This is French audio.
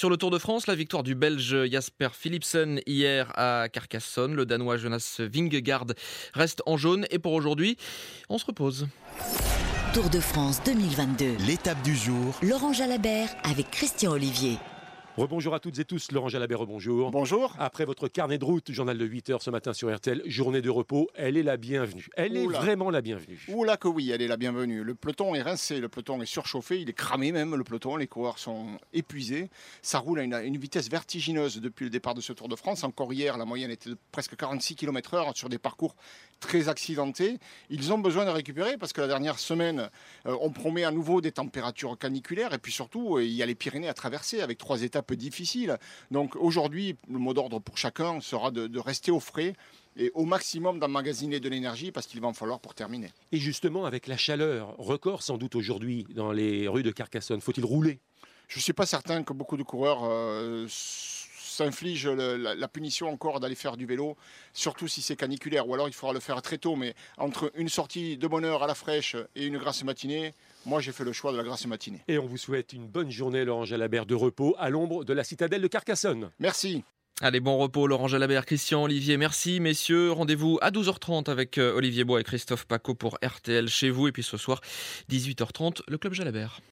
Sur le Tour de France, la victoire du Belge Jasper Philipsen hier à Carcassonne. Le Danois Jonas Vingegaard reste en jaune. Et pour aujourd'hui, on se repose. Tour de France 2022. L'étape du jour. Laurent Jalabert avec Christian Olivier. Rebonjour à toutes et tous, Laurent Jalabert, bonjour. Bonjour. Après votre carnet de route, journal de 8 heures ce matin sur RTL, journée de repos, elle est la bienvenue. Elle est vraiment la bienvenue. Oula que oui, elle est la bienvenue. Le peloton est rincé, le peloton est surchauffé, il est cramé même, le peloton, les coureurs sont épuisés. Ça roule à une, vitesse vertigineuse depuis le départ de ce Tour de France. Encore hier, la moyenne était de presque 46 km h sur des parcours très accidentés. Ils ont besoin de récupérer parce que la dernière semaine, euh, on promet à nouveau des températures caniculaires et puis surtout, euh, il y a les Pyrénées à traverser avec trois étapes difficiles. Donc aujourd'hui, le mot d'ordre pour chacun sera de, rester au frais et au maximum d'emmagasiner de l'énergie parce qu'il va en falloir pour terminer. Et justement, avec la chaleur, record sans doute aujourd'hui dans les rues de Carcassonne, faut-il rouler? Je ne suis pas certain que beaucoup de coureurs euh, s'infligent la, punition encore d'aller faire du vélo, surtout si c'est caniculaire, ou alors il faudra le faire très tôt, mais entre une sortie de bonne heure à la fraîche et une grasse matinée, moi, j'ai fait le choix de la grasse matinée. Et on vous souhaite une bonne journée, Laurent Jalabert, de repos à l'ombre de la citadelle de Carcassonne. Merci. Allez, bon repos, Laurent Jalabert, Christian, Olivier, merci messieurs. Rendez-vous à 12h30 avec euh, Olivier Bois et Christophe Paco pour RTL chez vous. Et puis ce soir, 18h30, le Club Jalabert.